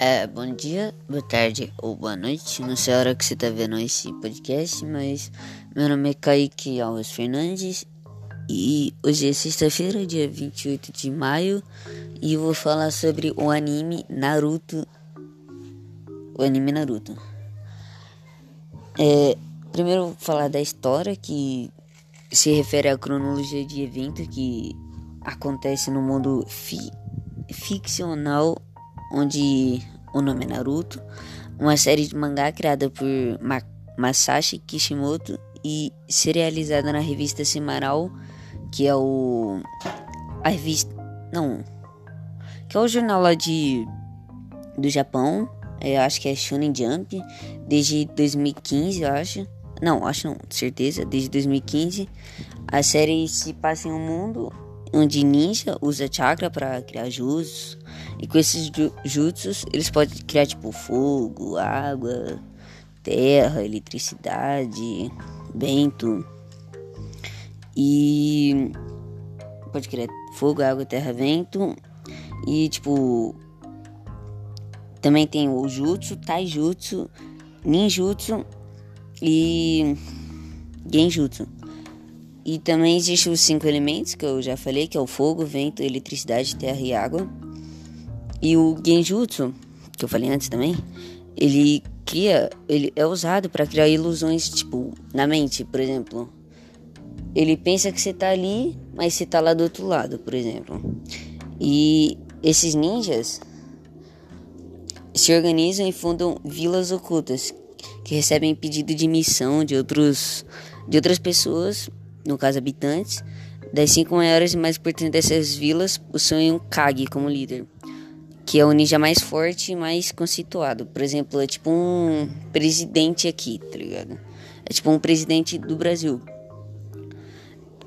É, bom dia, boa tarde ou boa noite. Não sei a hora que você tá vendo esse podcast, mas meu nome é Kaique Alves Fernandes e hoje é sexta-feira, dia 28 de maio, e eu vou falar sobre o anime Naruto. O anime Naruto. É, primeiro vou falar da história que se refere à cronologia de evento que acontece no mundo fi ficcional onde o nome é Naruto, uma série de mangá criada por Ma Masashi Kishimoto e serializada na revista semanal que é o a revista não que é o jornal lá de do Japão é, eu acho que é Shonen Jump desde 2015 eu acho. Não acho não certeza desde 2015 a série se passa em um mundo onde ninja usa chakra para criar jutsus. E com esses jutsus, eles podem criar tipo fogo, água, terra, eletricidade, vento. E pode criar fogo, água, terra, vento. E tipo também tem o jutsu, taijutsu, ninjutsu e genjutsu. E também existem os cinco elementos que eu já falei, que é o fogo, vento, eletricidade, terra e água. E o genjutsu, que eu falei antes também, ele cria, ele é usado para criar ilusões, tipo, na mente, por exemplo. Ele pensa que você tá ali, mas você tá lá do outro lado, por exemplo. E esses ninjas se organizam e fundam vilas ocultas que recebem pedido de missão de outros de outras pessoas no caso habitantes, das cinco maiores e mais importantes dessas vilas possuem um Kage como líder, que é o ninja mais forte e mais conceituado. Por exemplo, é tipo um presidente aqui, tá ligado? É tipo um presidente do Brasil.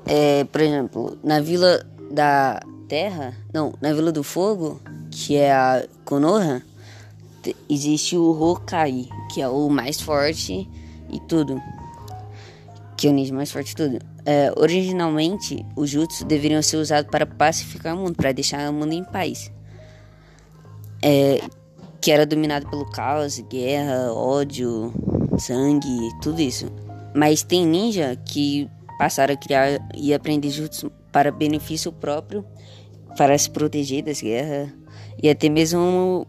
É, por exemplo, na Vila da Terra, não, na Vila do Fogo, que é a Konoha, existe o Hokage, que é o mais forte e tudo. Que é o ninja mais forte de tudo. É, originalmente, os jutsu deveriam ser usados para pacificar o mundo, para deixar o mundo em paz. É, que era dominado pelo caos, guerra, ódio, sangue, tudo isso. Mas tem ninja que passaram a criar e aprender jutsu para benefício próprio, para se proteger das guerras e até mesmo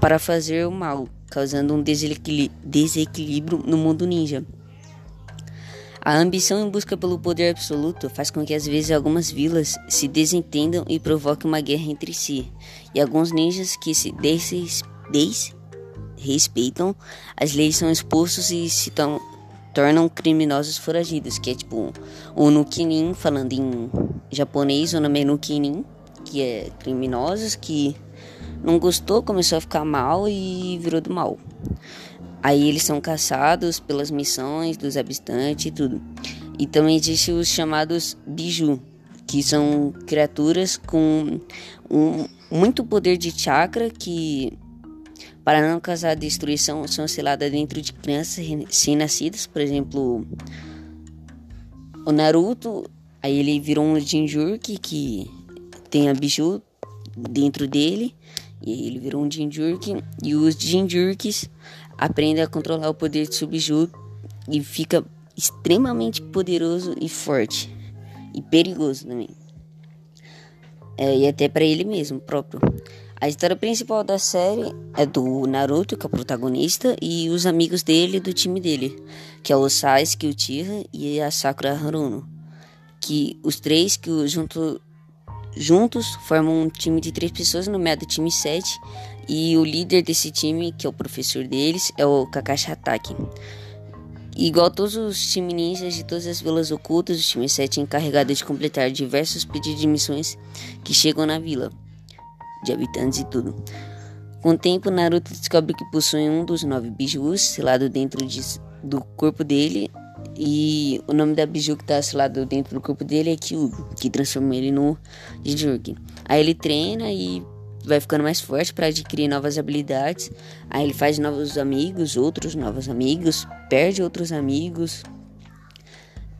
para fazer o mal, causando um desequilíbrio no mundo ninja. A ambição em busca pelo poder absoluto faz com que às vezes algumas vilas se desentendam e provoquem uma guerra entre si, e alguns ninjas que se desrespeitam as leis são expulsos e se tornam criminosos foragidos, que é tipo o Nukinin, falando em japonês, o nome é Nukinin, que é criminosos que não gostou, começou a ficar mal e virou do mal. Aí eles são caçados pelas missões dos habitantes e tudo. E também existem os chamados biju, que são criaturas com um, muito poder de chakra que, para não causar destruição, são seladas dentro de crianças recém-nascidas. Por exemplo, o Naruto, aí ele virou um Jinjurki que tem a biju dentro dele. E aí ele virou um Jinjurki. E os Jinjurkis aprende a controlar o poder de Subju e fica extremamente poderoso e forte e perigoso também. É, e até para ele mesmo próprio. A história principal da série é do Naruto, que é o protagonista, e os amigos dele do time dele, que é o Sasuke, o Uchiha e a Sakura Haruno. Que os três que junto juntos formam um time de três pessoas no meio do time 7 e o líder desse time, que é o professor deles, é o Kakashi Hatake. Igual todos os times ninjas de todas as vilas ocultas, o time 7 é encarregado de completar diversos pedidos de missões que chegam na vila, de habitantes e tudo. Com o tempo, Naruto descobre que possui um dos nove bijus selado dentro de, do corpo dele e o nome da biju que tá selado dentro do corpo dele é Kyuubi, que transforma ele no Jinchuriki. Aí ele treina e vai ficando mais forte para adquirir novas habilidades. Aí ele faz novos amigos, outros novos amigos, perde outros amigos,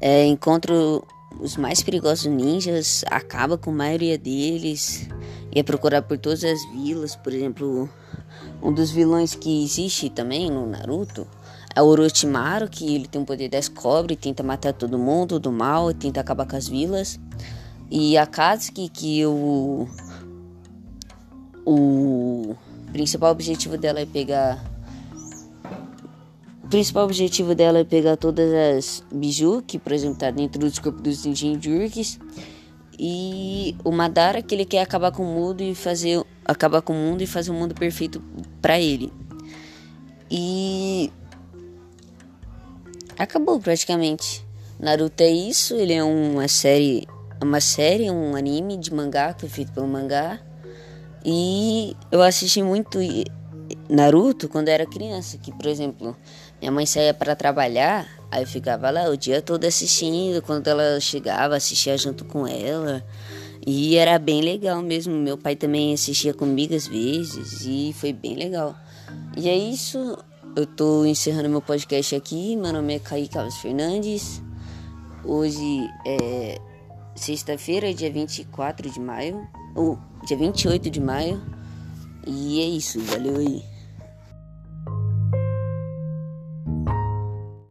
é, encontra os mais perigosos ninjas, acaba com a maioria deles e é procurar por todas as vilas, por exemplo, um dos vilões que existe também no Naruto é o Orochimaru, que ele tem o poder das cobras tenta matar todo mundo do mal tenta acabar com as vilas. E a Katsuki, que o, o principal objetivo dela é pegar. O principal objetivo dela é pegar todas as biju, que por exemplo tá dentro dos corpos dos Jinjurkis. E o Madara que ele quer acabar com o mundo e fazer acabar com o mundo e fazer um mundo perfeito para ele. E acabou praticamente. Naruto é isso, ele é uma série, uma série, um anime de mangá que foi feito pelo mangá. E eu assisti muito Naruto quando era criança, que por exemplo, minha mãe saía para trabalhar, aí eu ficava lá o dia todo assistindo, quando ela chegava, assistia junto com ela. E era bem legal mesmo. Meu pai também assistia comigo às vezes e foi bem legal. E é isso. Eu tô encerrando meu podcast aqui. Meu nome é Kaique Carlos Fernandes. Hoje é sexta-feira, dia 24 de maio. Ou dia 28 de maio. E é isso. Valeu aí.